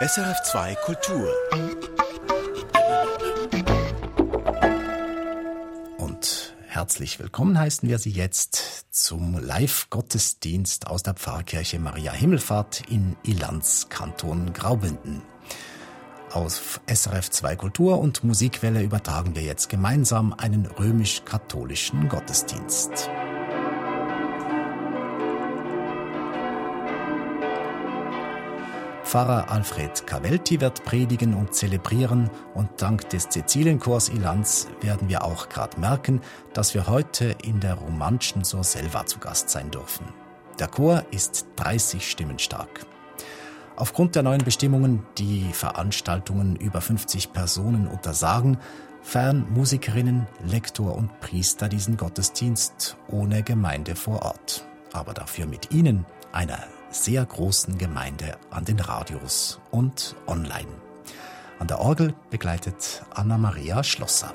SRF2 Kultur. Und herzlich willkommen heißen wir Sie jetzt zum Live-Gottesdienst aus der Pfarrkirche Maria Himmelfahrt in Ilanz, Kanton Graubünden. Auf SRF2 Kultur und Musikwelle übertragen wir jetzt gemeinsam einen römisch-katholischen Gottesdienst. Pfarrer Alfred Cavelti wird predigen und zelebrieren und dank des Cäcilienchors Ilanz werden wir auch gerade merken, dass wir heute in der romanischen Sorselva zu Gast sein dürfen. Der Chor ist 30 Stimmen stark. Aufgrund der neuen Bestimmungen, die Veranstaltungen über 50 Personen untersagen, feiern Musikerinnen, Lektor und Priester diesen Gottesdienst ohne Gemeinde vor Ort. Aber dafür mit ihnen, einer sehr großen Gemeinde an den Radios und online. An der Orgel begleitet Anna-Maria Schlosser.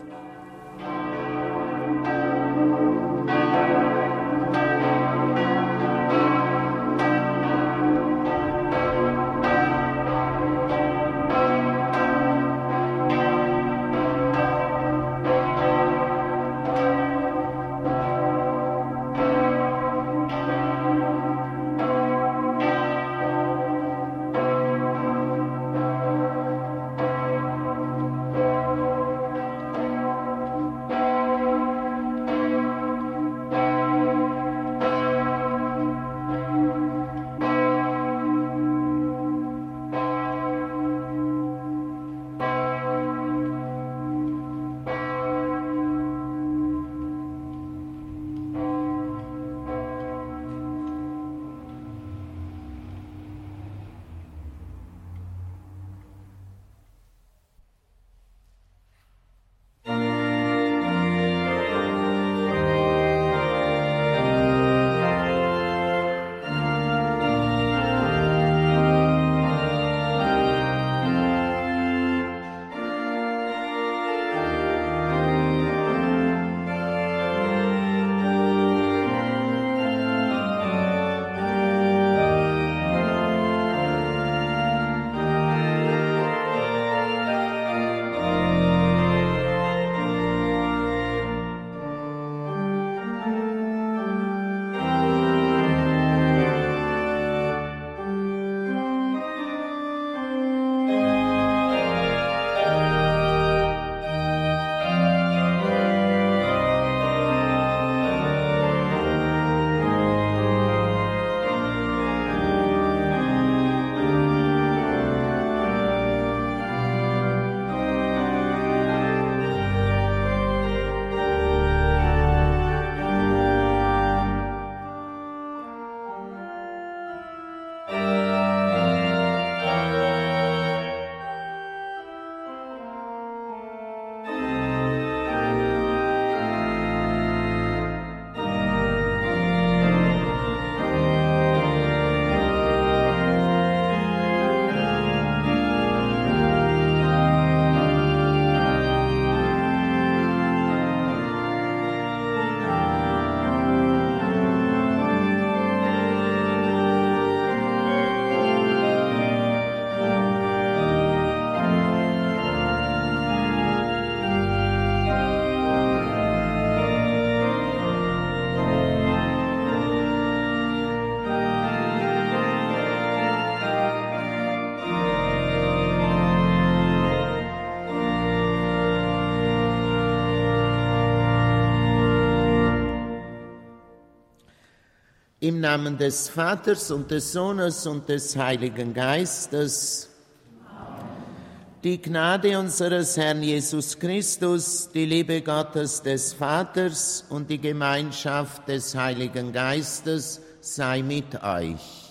Im Namen des Vaters und des Sohnes und des Heiligen Geistes. Die Gnade unseres Herrn Jesus Christus, die Liebe Gottes des Vaters und die Gemeinschaft des Heiligen Geistes sei mit euch.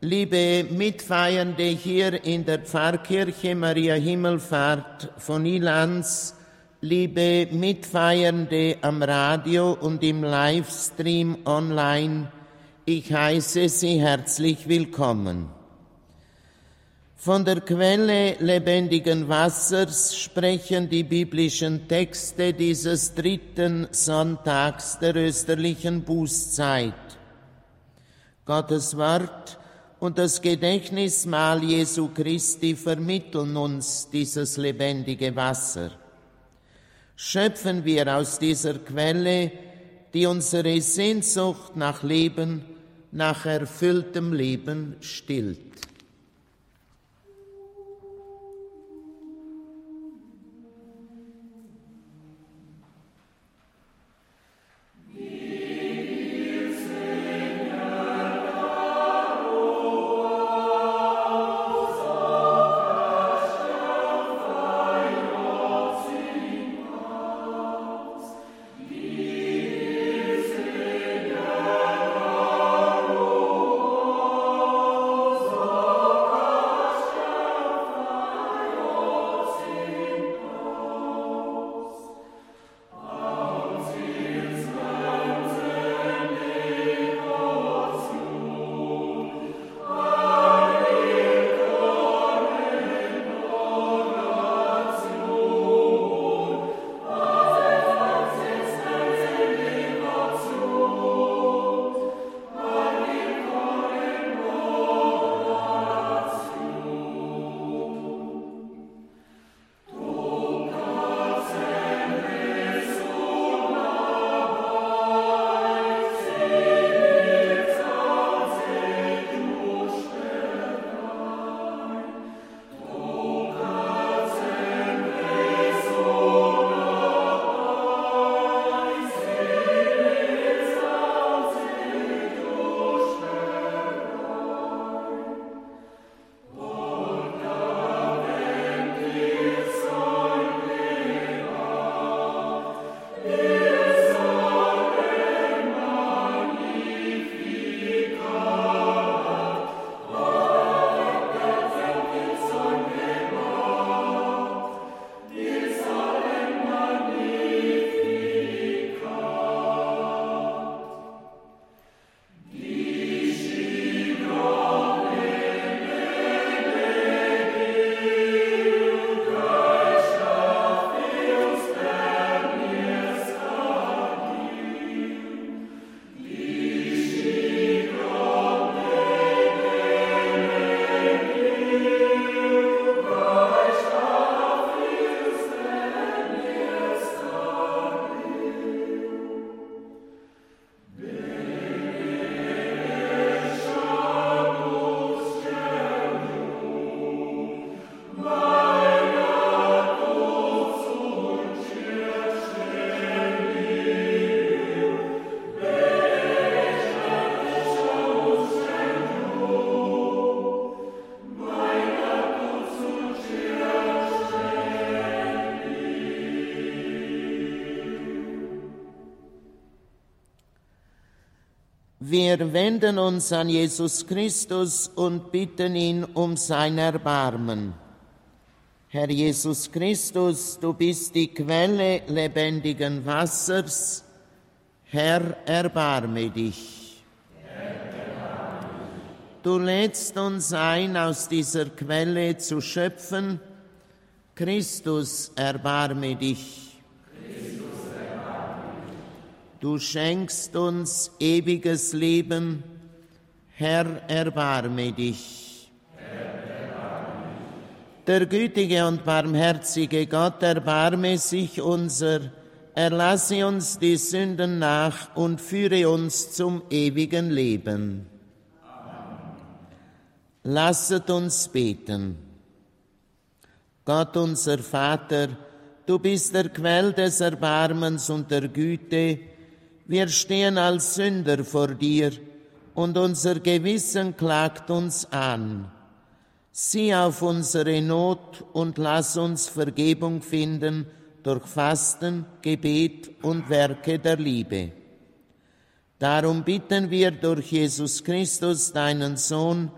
Liebe Mitfeiernde hier in der Pfarrkirche Maria Himmelfahrt von Ilanz, liebe Mitfeiernde am Radio und im Livestream online, ich heiße Sie herzlich willkommen. Von der Quelle lebendigen Wassers sprechen die biblischen Texte dieses dritten Sonntags der österlichen Bußzeit. Gottes Wort und das Gedächtnismahl Jesu Christi vermitteln uns dieses lebendige Wasser. Schöpfen wir aus dieser Quelle, die unsere Sehnsucht nach Leben, nach erfülltem Leben stillt. Wir wenden uns an Jesus Christus und bitten ihn um sein Erbarmen. Herr Jesus Christus, du bist die Quelle lebendigen Wassers. Herr, erbarme dich. Du lädst uns ein, aus dieser Quelle zu schöpfen. Christus, erbarme dich. Du schenkst uns ewiges Leben. Herr, erbarme dich. Der gütige und barmherzige Gott erbarme sich unser, erlasse uns die Sünden nach und führe uns zum ewigen Leben. Lasset uns beten. Gott unser Vater, du bist der Quell des Erbarmens und der Güte, wir stehen als Sünder vor dir und unser Gewissen klagt uns an. Sieh auf unsere Not und lass uns Vergebung finden durch Fasten, Gebet und Werke der Liebe. Darum bitten wir durch Jesus Christus, deinen Sohn,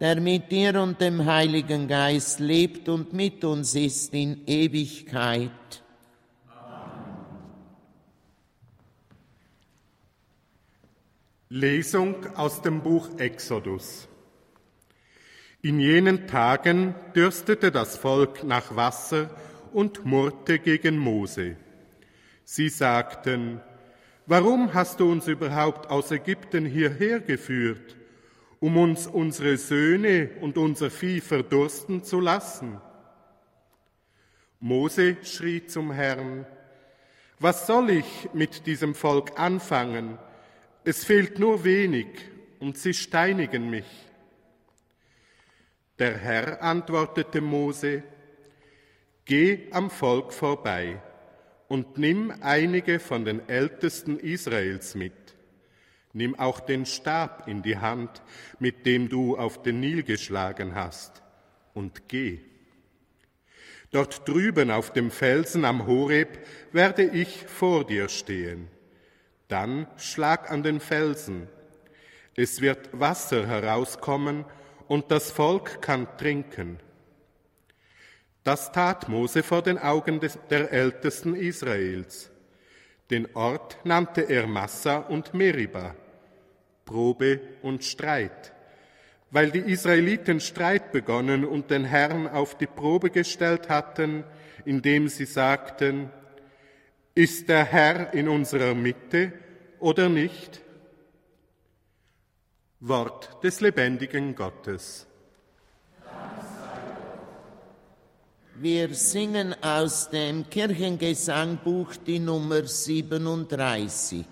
der mit dir und dem Heiligen Geist lebt und mit uns ist in Ewigkeit. Lesung aus dem Buch Exodus. In jenen Tagen dürstete das Volk nach Wasser und murrte gegen Mose. Sie sagten, Warum hast du uns überhaupt aus Ägypten hierher geführt, um uns unsere Söhne und unser Vieh verdursten zu lassen? Mose schrie zum Herrn, was soll ich mit diesem Volk anfangen? Es fehlt nur wenig und sie steinigen mich. Der Herr antwortete Mose, Geh am Volk vorbei und nimm einige von den Ältesten Israels mit. Nimm auch den Stab in die Hand, mit dem du auf den Nil geschlagen hast, und geh. Dort drüben auf dem Felsen am Horeb werde ich vor dir stehen. Dann schlag an den Felsen. Es wird Wasser herauskommen, und das Volk kann trinken. Das tat Mose vor den Augen des, der Ältesten Israels. Den Ort nannte er Massa und Meriba, Probe und Streit, weil die Israeliten Streit begonnen und den Herrn auf die Probe gestellt hatten, indem sie sagten, ist der Herr in unserer Mitte oder nicht? Wort des lebendigen Gottes. Wir singen aus dem Kirchengesangbuch die Nummer 37.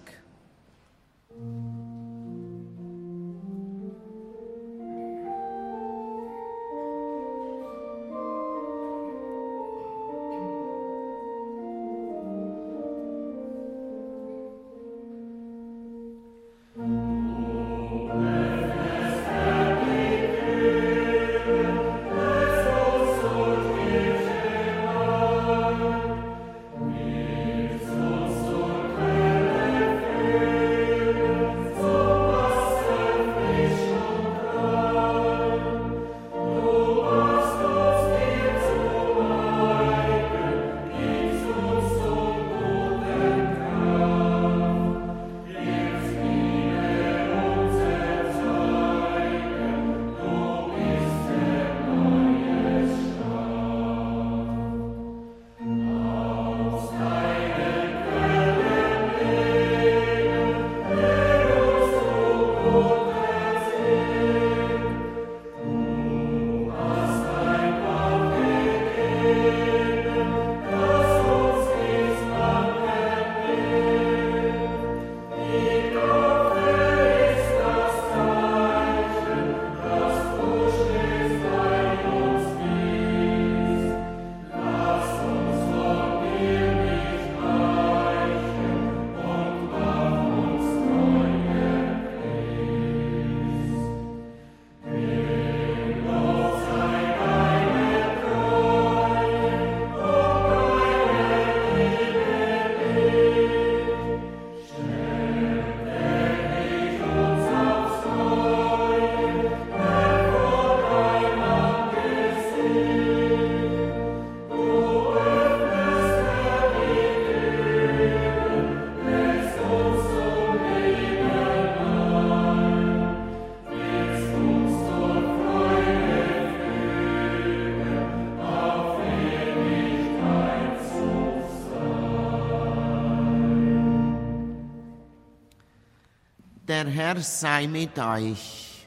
Der Herr sei mit euch.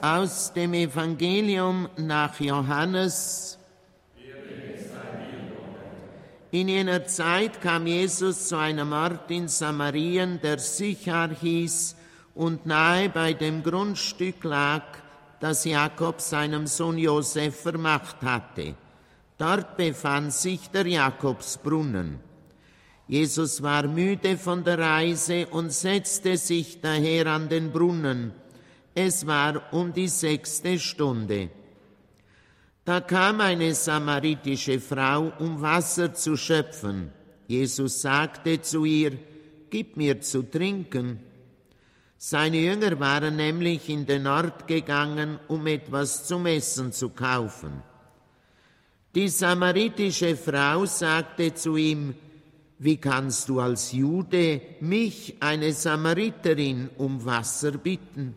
Aus dem Evangelium nach Johannes. In jener Zeit kam Jesus zu einem Ort in Samarien, der Sichar hieß und nahe bei dem Grundstück lag, das Jakob seinem Sohn Josef vermacht hatte. Dort befand sich der Jakobsbrunnen. Jesus war müde von der Reise und setzte sich daher an den Brunnen. Es war um die sechste Stunde. Da kam eine samaritische Frau, um Wasser zu schöpfen. Jesus sagte zu ihr, Gib mir zu trinken. Seine Jünger waren nämlich in den Ort gegangen, um etwas zum Essen zu kaufen. Die samaritische Frau sagte zu ihm, wie kannst du als Jude mich, eine Samariterin, um Wasser bitten?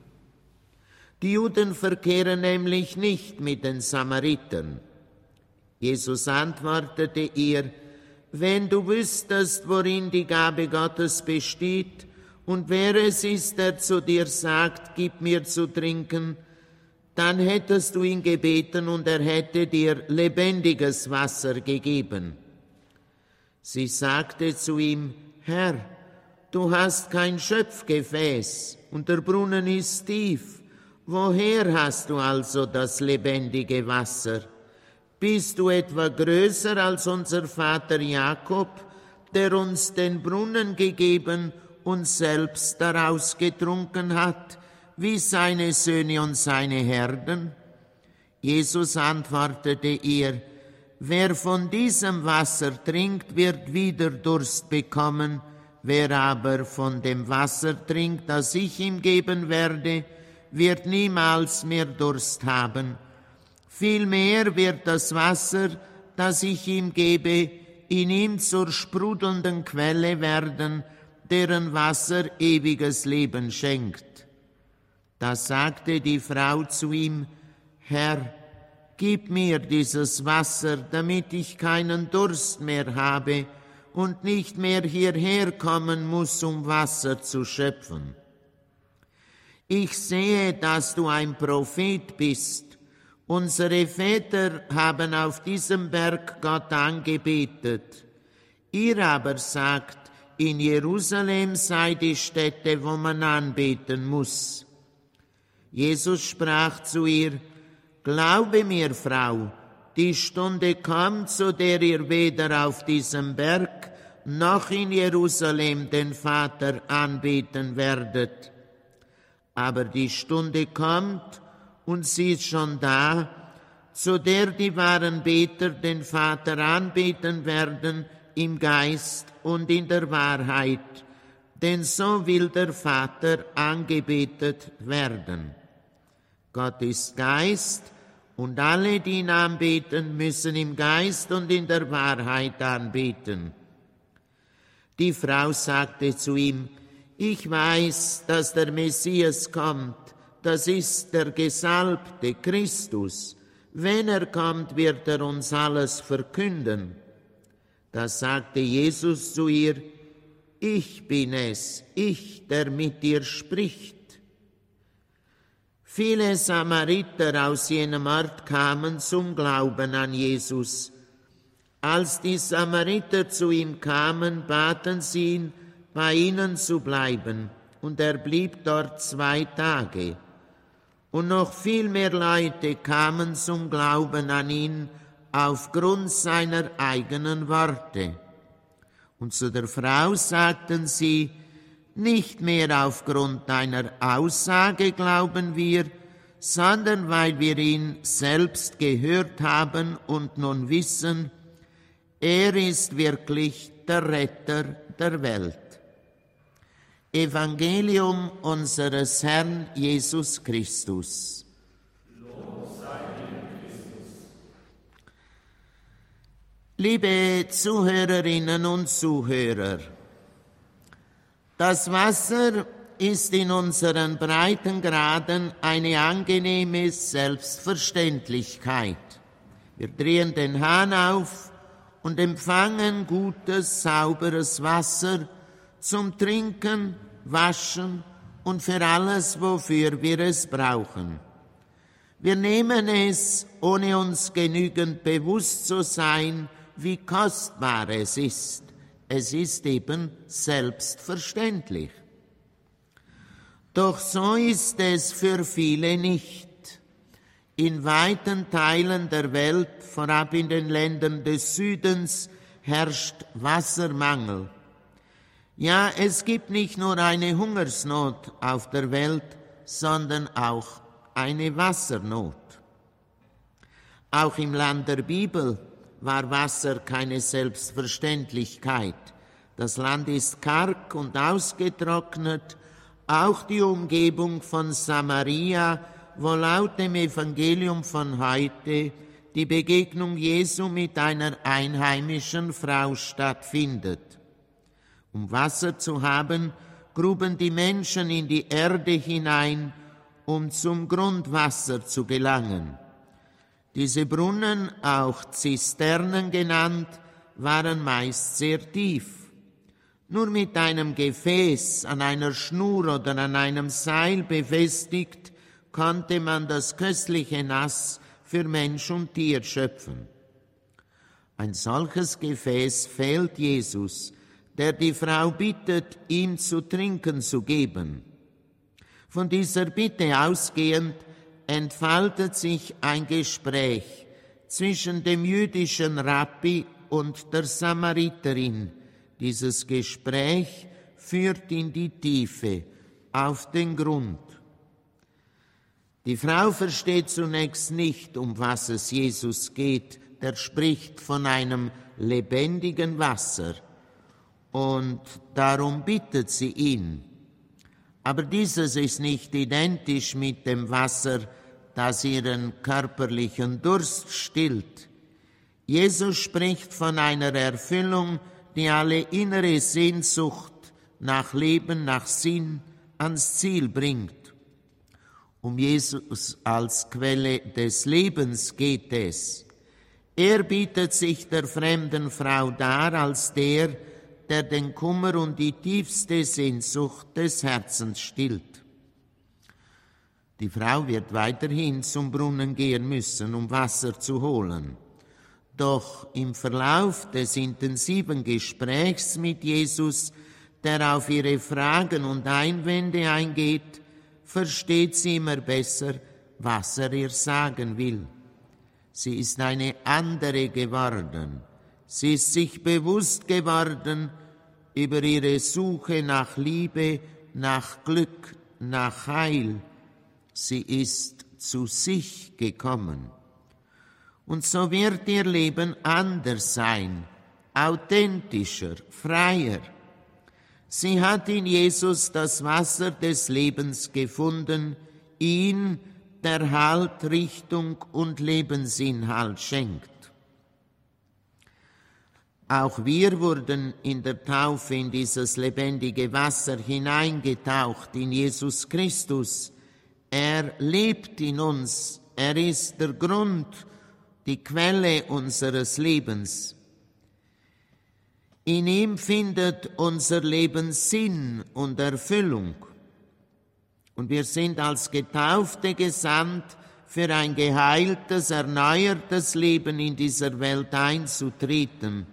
Die Juden verkehren nämlich nicht mit den Samaritern. Jesus antwortete ihr, wenn du wüsstest, worin die Gabe Gottes besteht und wer es ist, der zu dir sagt, gib mir zu trinken, dann hättest du ihn gebeten und er hätte dir lebendiges Wasser gegeben. Sie sagte zu ihm, Herr, du hast kein Schöpfgefäß und der Brunnen ist tief. Woher hast du also das lebendige Wasser? Bist du etwa größer als unser Vater Jakob, der uns den Brunnen gegeben und selbst daraus getrunken hat, wie seine Söhne und seine Herden? Jesus antwortete ihr, Wer von diesem Wasser trinkt, wird wieder Durst bekommen, wer aber von dem Wasser trinkt, das ich ihm geben werde, wird niemals mehr Durst haben. Vielmehr wird das Wasser, das ich ihm gebe, in ihm zur sprudelnden Quelle werden, deren Wasser ewiges Leben schenkt. Da sagte die Frau zu ihm, Herr, gib mir dieses Wasser, damit ich keinen Durst mehr habe und nicht mehr hierher kommen muss, um Wasser zu schöpfen. Ich sehe, dass du ein Prophet bist. Unsere Väter haben auf diesem Berg Gott angebetet. Ihr aber sagt, in Jerusalem sei die Stätte, wo man anbeten muss. Jesus sprach zu ihr, Glaube mir, Frau, die Stunde kommt, zu der ihr weder auf diesem Berg noch in Jerusalem den Vater anbeten werdet. Aber die Stunde kommt, und sie ist schon da, zu der die wahren Beter den Vater anbeten werden im Geist und in der Wahrheit, denn so will der Vater angebetet werden. Gott ist Geist, und alle, die ihn anbeten, müssen im Geist und in der Wahrheit anbeten. Die Frau sagte zu ihm, ich weiß, dass der Messias kommt, das ist der gesalbte Christus. Wenn er kommt, wird er uns alles verkünden. Da sagte Jesus zu ihr, ich bin es, ich, der mit dir spricht. Viele Samariter aus jenem Ort kamen zum Glauben an Jesus. Als die Samariter zu ihm kamen, baten sie ihn, bei ihnen zu bleiben, und er blieb dort zwei Tage. Und noch viel mehr Leute kamen zum Glauben an ihn aufgrund seiner eigenen Worte. Und zu der Frau sagten sie, nicht mehr aufgrund deiner Aussage glauben wir, sondern weil wir ihn selbst gehört haben und nun wissen, er ist wirklich der Retter der Welt. Evangelium unseres Herrn Jesus Christus. Liebe Zuhörerinnen und Zuhörer, das Wasser ist in unseren Breitengraden eine angenehme Selbstverständlichkeit. Wir drehen den Hahn auf und empfangen gutes, sauberes Wasser zum Trinken, Waschen und für alles, wofür wir es brauchen. Wir nehmen es, ohne uns genügend bewusst zu sein, wie kostbar es ist. Es ist eben selbstverständlich. Doch so ist es für viele nicht. In weiten Teilen der Welt, vorab in den Ländern des Südens, herrscht Wassermangel. Ja, es gibt nicht nur eine Hungersnot auf der Welt, sondern auch eine Wassernot. Auch im Land der Bibel war Wasser keine Selbstverständlichkeit. Das Land ist karg und ausgetrocknet, auch die Umgebung von Samaria, wo laut dem Evangelium von heute die Begegnung Jesu mit einer einheimischen Frau stattfindet. Um Wasser zu haben, gruben die Menschen in die Erde hinein, um zum Grundwasser zu gelangen. Diese Brunnen, auch Zisternen genannt, waren meist sehr tief. Nur mit einem Gefäß an einer Schnur oder an einem Seil befestigt, konnte man das köstliche Nass für Mensch und Tier schöpfen. Ein solches Gefäß fehlt Jesus, der die Frau bittet, ihm zu trinken zu geben. Von dieser Bitte ausgehend entfaltet sich ein Gespräch zwischen dem jüdischen Rabbi und der Samariterin. Dieses Gespräch führt in die Tiefe, auf den Grund. Die Frau versteht zunächst nicht, um was es Jesus geht. Der spricht von einem lebendigen Wasser und darum bittet sie ihn. Aber dieses ist nicht identisch mit dem Wasser, das ihren körperlichen Durst stillt. Jesus spricht von einer Erfüllung, die alle innere Sehnsucht nach Leben, nach Sinn ans Ziel bringt. Um Jesus als Quelle des Lebens geht es. Er bietet sich der fremden Frau dar als der, der den Kummer und die tiefste Sehnsucht des Herzens stillt. Die Frau wird weiterhin zum Brunnen gehen müssen, um Wasser zu holen. Doch im Verlauf des intensiven Gesprächs mit Jesus, der auf ihre Fragen und Einwände eingeht, versteht sie immer besser, was er ihr sagen will. Sie ist eine andere geworden. Sie ist sich bewusst geworden über ihre Suche nach Liebe, nach Glück, nach Heil. Sie ist zu sich gekommen. Und so wird ihr Leben anders sein, authentischer, freier. Sie hat in Jesus das Wasser des Lebens gefunden, ihn, der Halt, Richtung und Lebensinhalt schenkt. Auch wir wurden in der Taufe in dieses lebendige Wasser hineingetaucht, in Jesus Christus. Er lebt in uns, er ist der Grund, die Quelle unseres Lebens. In ihm findet unser Leben Sinn und Erfüllung. Und wir sind als Getaufte gesandt, für ein geheiltes, erneuertes Leben in dieser Welt einzutreten.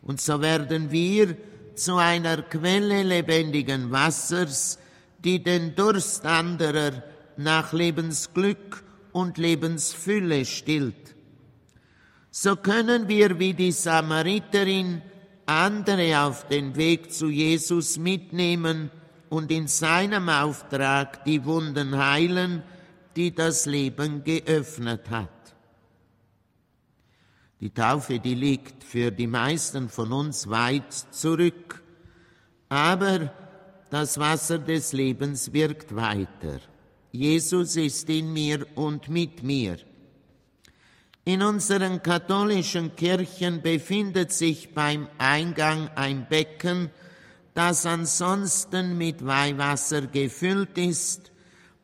Und so werden wir zu einer Quelle lebendigen Wassers, die den Durst anderer nach Lebensglück und Lebensfülle stillt. So können wir wie die Samariterin andere auf den Weg zu Jesus mitnehmen und in seinem Auftrag die Wunden heilen, die das Leben geöffnet hat. Die Taufe, die liegt für die meisten von uns weit zurück, aber das Wasser des Lebens wirkt weiter. Jesus ist in mir und mit mir. In unseren katholischen Kirchen befindet sich beim Eingang ein Becken, das ansonsten mit Weihwasser gefüllt ist,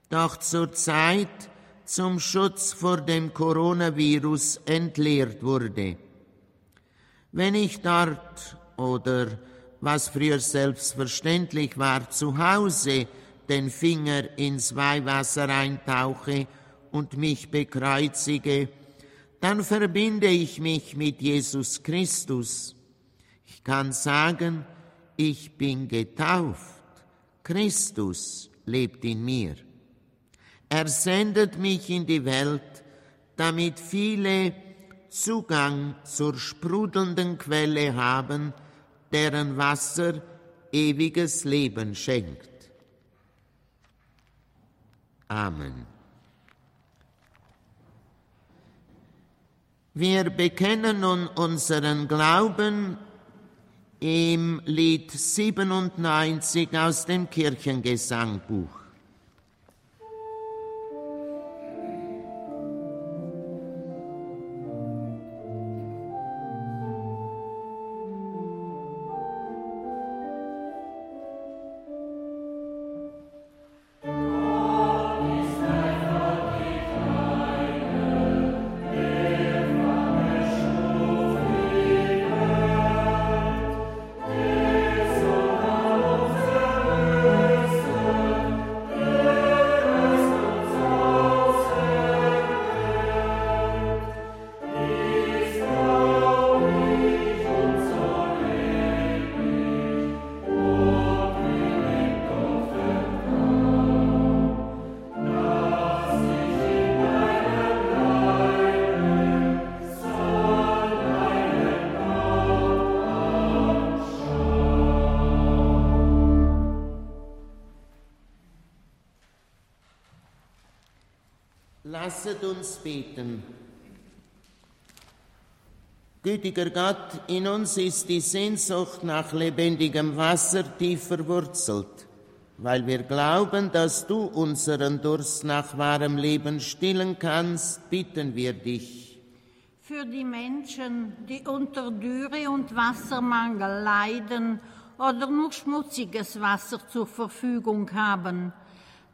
doch zurzeit zum Schutz vor dem Coronavirus entleert wurde. Wenn ich dort oder was früher selbstverständlich war, zu Hause den Finger ins Weihwasser eintauche und mich bekreuzige, dann verbinde ich mich mit Jesus Christus. Ich kann sagen, ich bin getauft. Christus lebt in mir. Er sendet mich in die Welt, damit viele Zugang zur sprudelnden Quelle haben, deren Wasser ewiges Leben schenkt. Amen. Wir bekennen nun unseren Glauben im Lied 97 aus dem Kirchengesangbuch. Uns beten. Gütiger Gott, in uns ist die Sehnsucht nach lebendigem Wasser tief verwurzelt. Weil wir glauben, dass du unseren Durst nach wahrem Leben stillen kannst, bitten wir dich. Für die Menschen, die unter Dürre und Wassermangel leiden oder nur schmutziges Wasser zur Verfügung haben,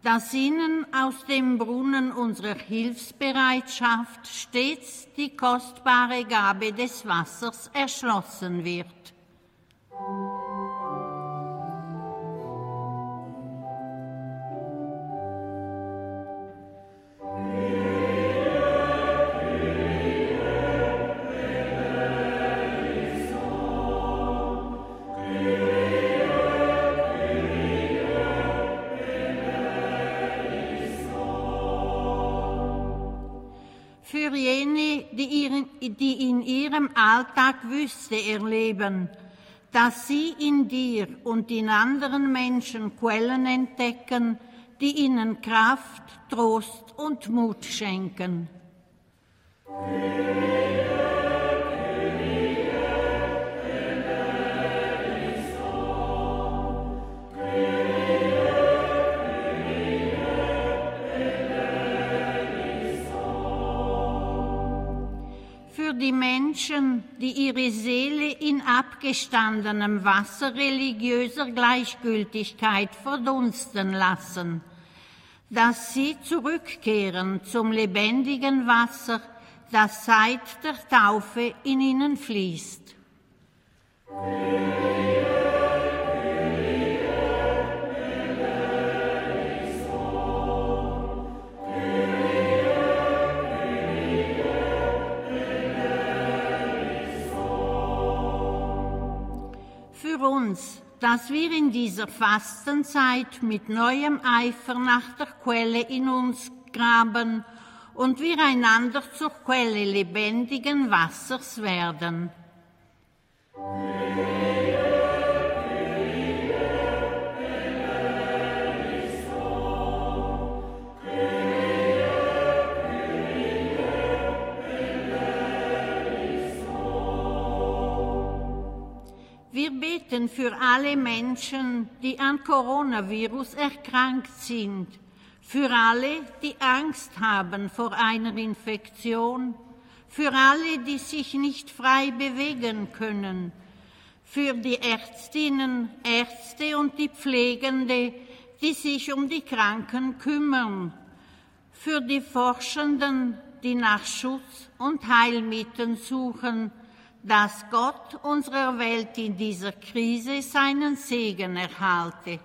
dass ihnen aus dem Brunnen unserer Hilfsbereitschaft stets die kostbare Gabe des Wassers erschlossen wird. Alltag Wüste erleben, dass sie in dir und in anderen Menschen Quellen entdecken, die ihnen Kraft, Trost und Mut schenken. die Menschen, die ihre Seele in abgestandenem Wasser religiöser Gleichgültigkeit verdunsten lassen, dass sie zurückkehren zum lebendigen Wasser, das seit der Taufe in ihnen fließt. Uns, dass wir in dieser Fastenzeit mit neuem Eifer nach der Quelle in uns graben und wir einander zur Quelle lebendigen Wassers werden. Wir beten für alle Menschen, die an Coronavirus erkrankt sind, für alle, die Angst haben vor einer Infektion, für alle, die sich nicht frei bewegen können, für die Ärztinnen, Ärzte und die Pflegende, die sich um die Kranken kümmern, für die Forschenden, die nach Schutz und Heilmitteln suchen, dass Gott unserer Welt in dieser Krise seinen Segen erhalte.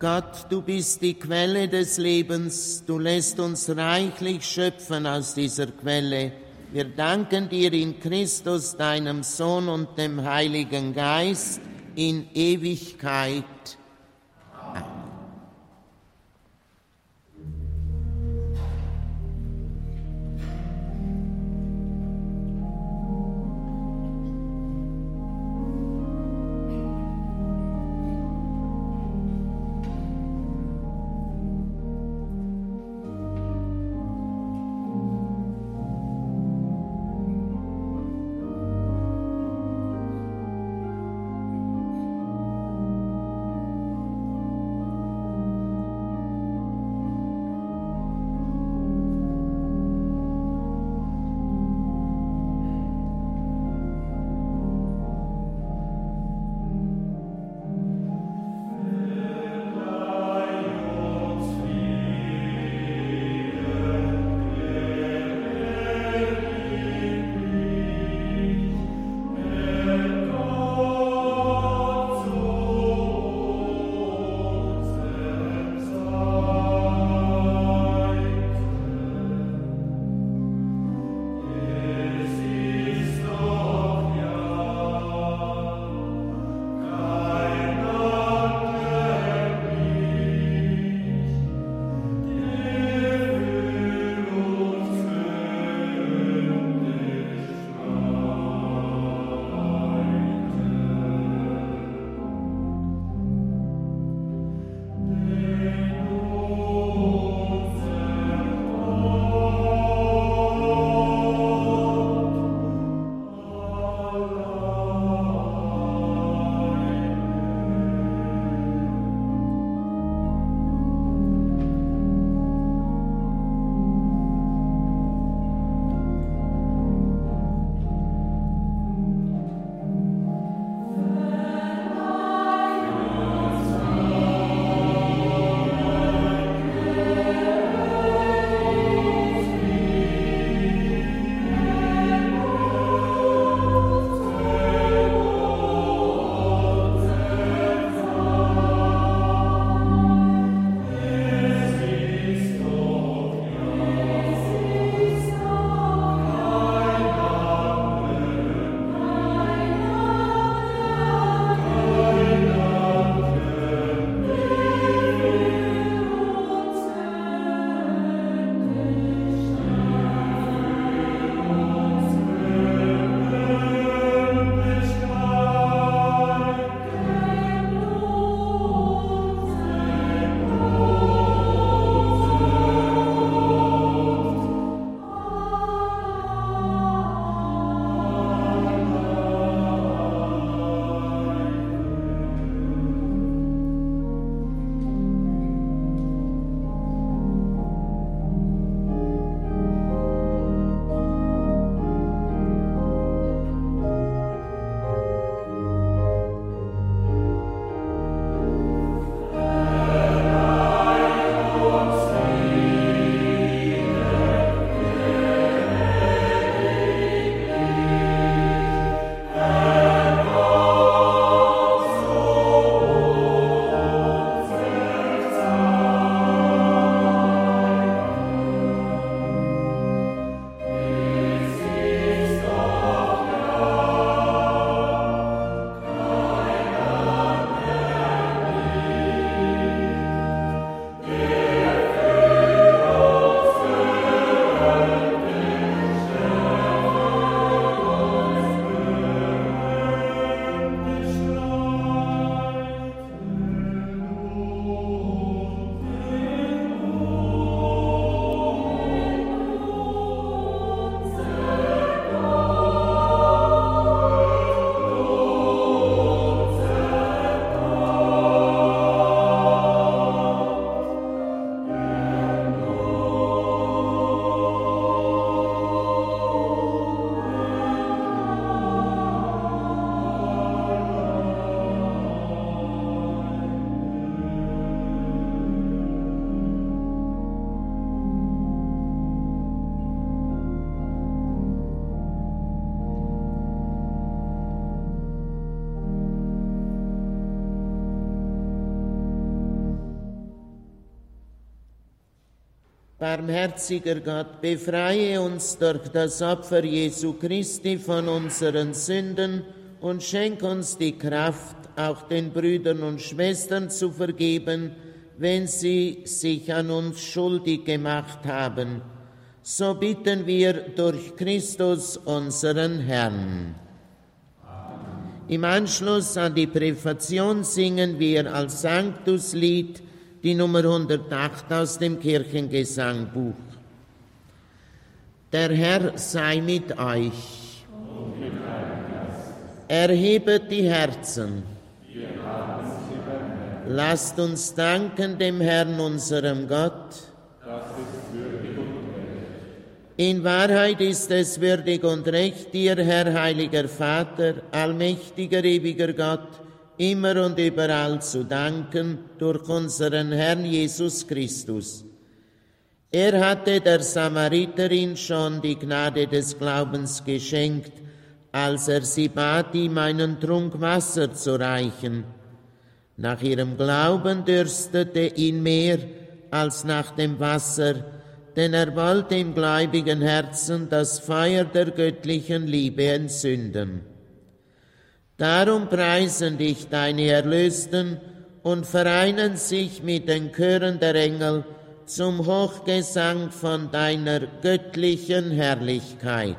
Gott, du bist die Quelle des Lebens, du lässt uns reichlich schöpfen aus dieser Quelle. Wir danken dir in Christus, deinem Sohn und dem Heiligen Geist in Ewigkeit. Barmherziger Gott, befreie uns durch das Opfer Jesu Christi von unseren Sünden und schenk uns die Kraft, auch den Brüdern und Schwestern zu vergeben, wenn sie sich an uns schuldig gemacht haben. So bitten wir durch Christus unseren Herrn. Im Anschluss an die Präfation singen wir als Sanctuslied die Nummer 108 aus dem Kirchengesangbuch. Der Herr sei mit euch. Erhebet die Herzen. Lasst uns danken dem Herrn, unserem Gott. In Wahrheit ist es würdig und recht, dir, Herr heiliger Vater, allmächtiger, ewiger Gott, immer und überall zu danken durch unseren Herrn Jesus Christus. Er hatte der Samariterin schon die Gnade des Glaubens geschenkt, als er sie bat, ihm einen Trunk Wasser zu reichen. Nach ihrem Glauben dürstete ihn mehr als nach dem Wasser, denn er wollte im gläubigen Herzen das Feuer der göttlichen Liebe entzünden. Darum preisen dich deine Erlösten und vereinen sich mit den Chören der Engel zum Hochgesang von deiner göttlichen Herrlichkeit.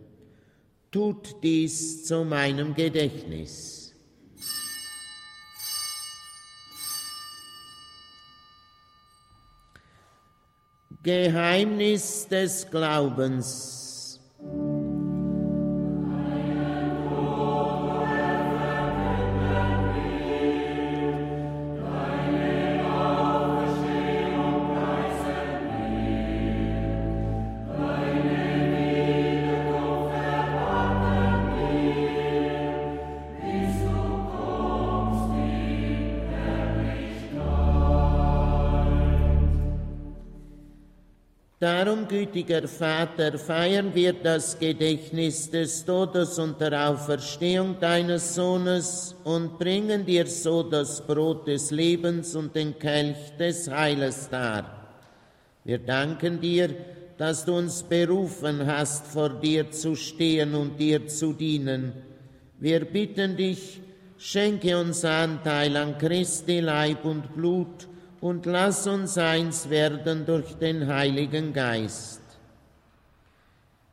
Tut dies zu meinem Gedächtnis. Geheimnis des Glaubens. Darum, gütiger Vater, feiern wir das Gedächtnis des Todes und der Auferstehung deines Sohnes und bringen dir so das Brot des Lebens und den Kelch des Heiles dar. Wir danken dir, dass du uns berufen hast, vor dir zu stehen und dir zu dienen. Wir bitten dich, schenke uns Anteil an Christi Leib und Blut und lass uns eins werden durch den Heiligen Geist.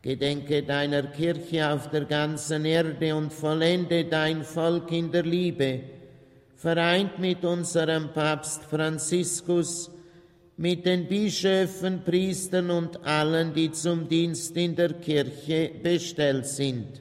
Gedenke deiner Kirche auf der ganzen Erde und vollende dein Volk in der Liebe, vereint mit unserem Papst Franziskus, mit den Bischöfen, Priestern und allen, die zum Dienst in der Kirche bestellt sind.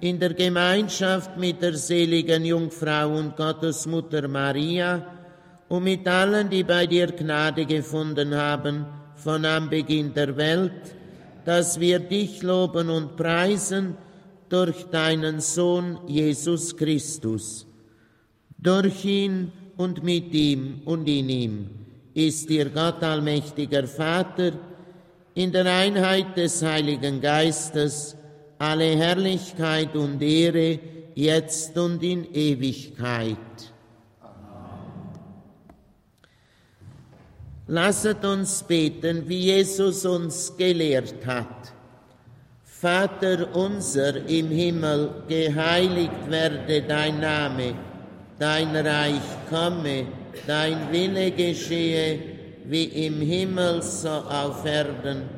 in der Gemeinschaft mit der seligen Jungfrau und Gottesmutter Maria und mit allen, die bei dir Gnade gefunden haben von Anbeginn der Welt, dass wir dich loben und preisen durch deinen Sohn Jesus Christus. Durch ihn und mit ihm und in ihm ist dir Gott allmächtiger Vater, in der Einheit des Heiligen Geistes, alle Herrlichkeit und Ehre, jetzt und in Ewigkeit. Lasset uns beten, wie Jesus uns gelehrt hat. Vater unser im Himmel, geheiligt werde dein Name, dein Reich komme, dein Wille geschehe, wie im Himmel so auf Erden.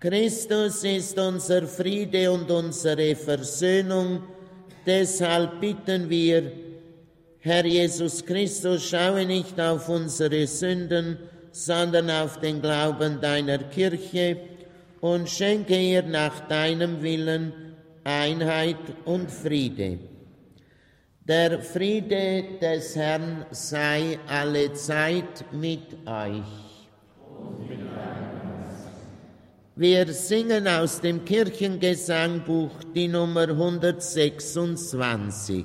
Christus ist unser Friede und unsere Versöhnung, deshalb bitten wir, Herr Jesus Christus, schaue nicht auf unsere Sünden, sondern auf den Glauben deiner Kirche und schenke ihr nach deinem Willen Einheit und Friede. Der Friede des Herrn sei alle Zeit mit euch. Wir singen aus dem Kirchengesangbuch die Nummer 126.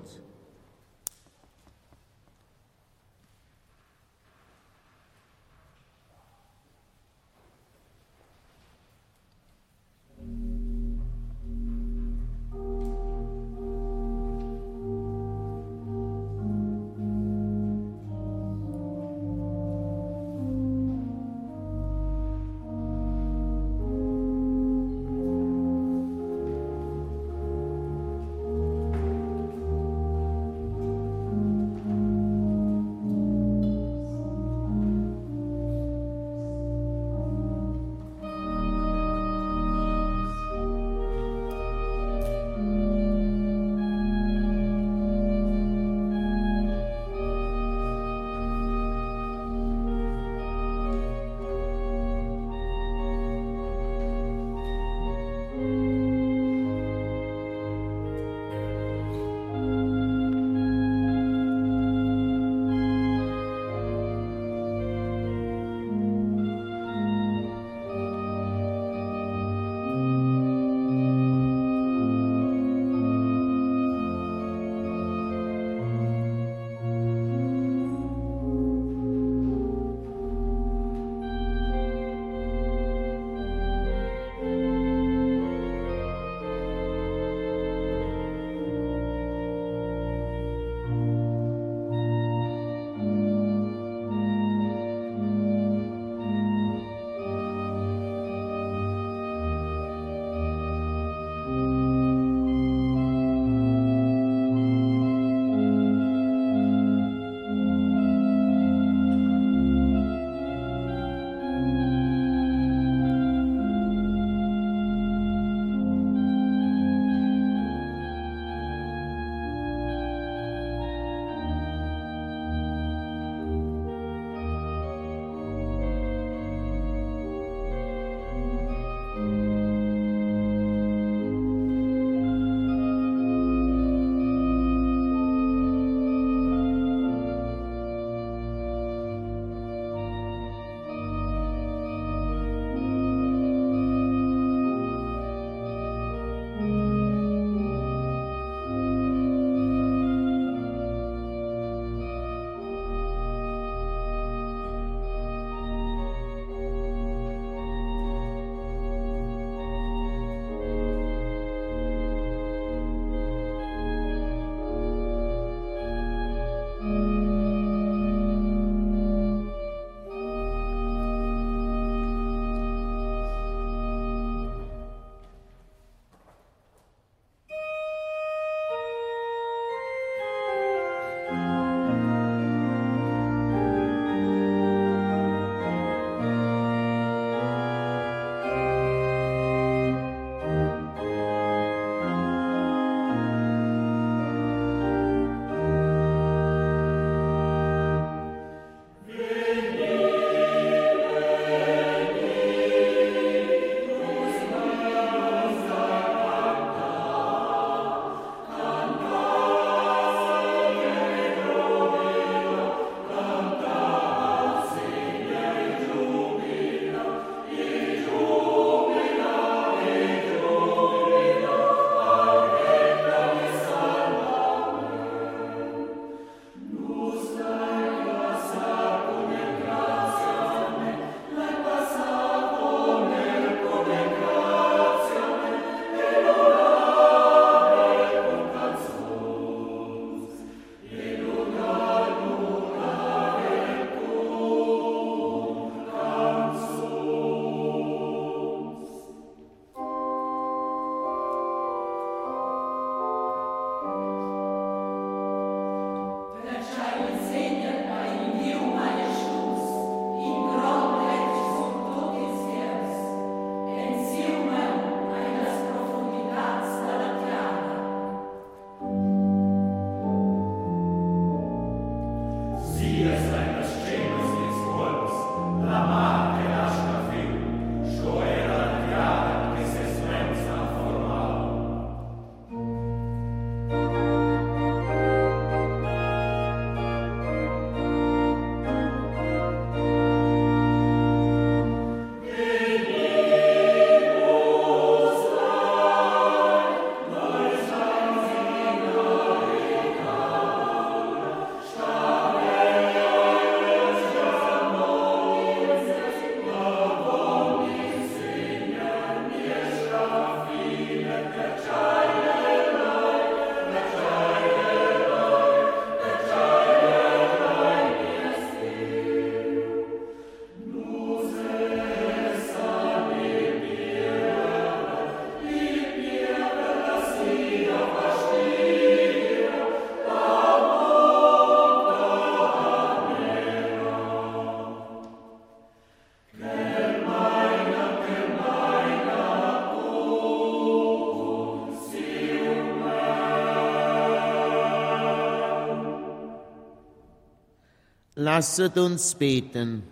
Lasset uns beten.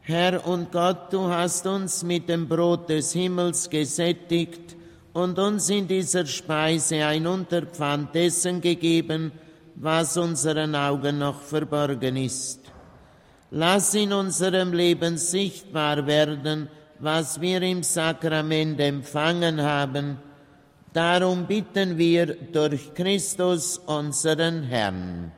Herr und Gott, du hast uns mit dem Brot des Himmels gesättigt und uns in dieser Speise ein Unterpfand dessen gegeben, was unseren Augen noch verborgen ist. Lass in unserem Leben sichtbar werden, was wir im Sakrament empfangen haben. Darum bitten wir durch Christus unseren Herrn.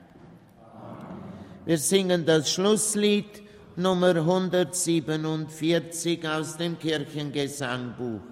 Wir singen das Schlusslied Nummer 147 aus dem Kirchengesangbuch.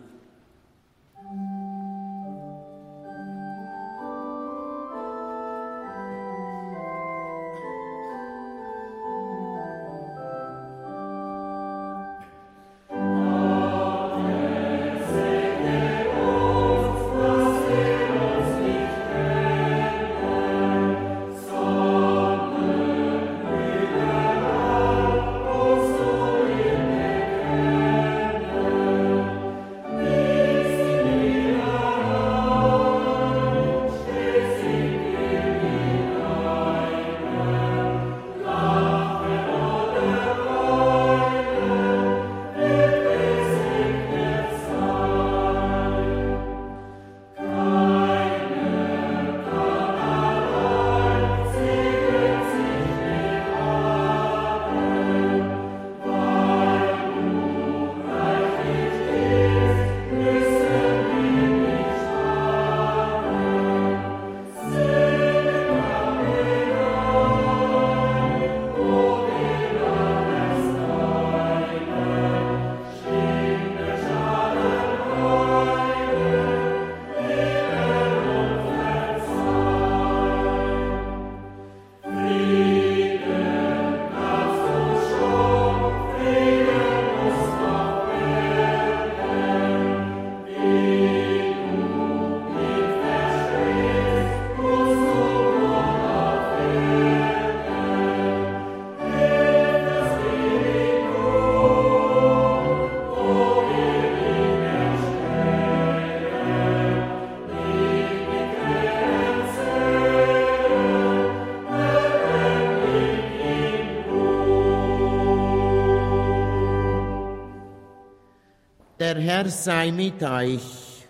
Der Herr sei mit euch.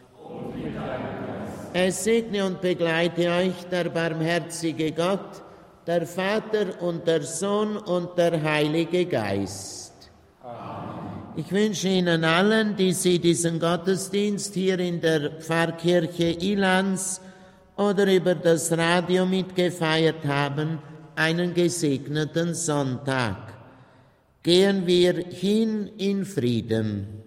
Es segne und begleite euch der barmherzige Gott, der Vater und der Sohn und der Heilige Geist. Ich wünsche Ihnen allen, die Sie diesen Gottesdienst hier in der Pfarrkirche Ilans oder über das Radio mitgefeiert haben, einen gesegneten Sonntag. Gehen wir hin in Frieden.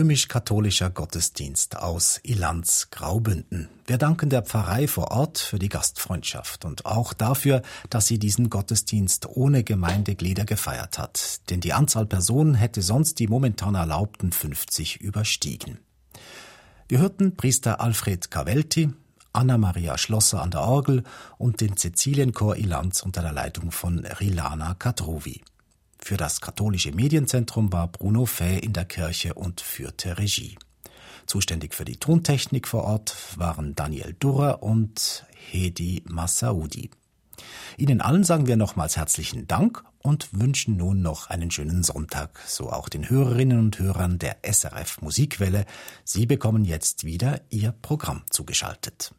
Römisch-katholischer Gottesdienst aus Ilanz Graubünden. Wir danken der Pfarrei vor Ort für die Gastfreundschaft und auch dafür, dass sie diesen Gottesdienst ohne Gemeindeglieder gefeiert hat, denn die Anzahl Personen hätte sonst die momentan erlaubten 50 überstiegen. Wir hörten Priester Alfred Cavelti, Anna-Maria Schlosser an der Orgel und den Cäcilienchor Ilanz unter der Leitung von Rilana Kadrovi. Für das katholische Medienzentrum war Bruno Fäh in der Kirche und führte Regie. Zuständig für die Tontechnik vor Ort waren Daniel Durrer und Hedi Massaudi. Ihnen allen sagen wir nochmals herzlichen Dank und wünschen nun noch einen schönen Sonntag, so auch den Hörerinnen und Hörern der SRF Musikwelle. Sie bekommen jetzt wieder Ihr Programm zugeschaltet.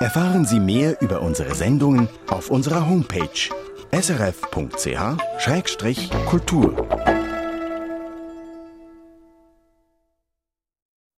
Erfahren Sie mehr über unsere Sendungen auf unserer Homepage srf.ch-kultur.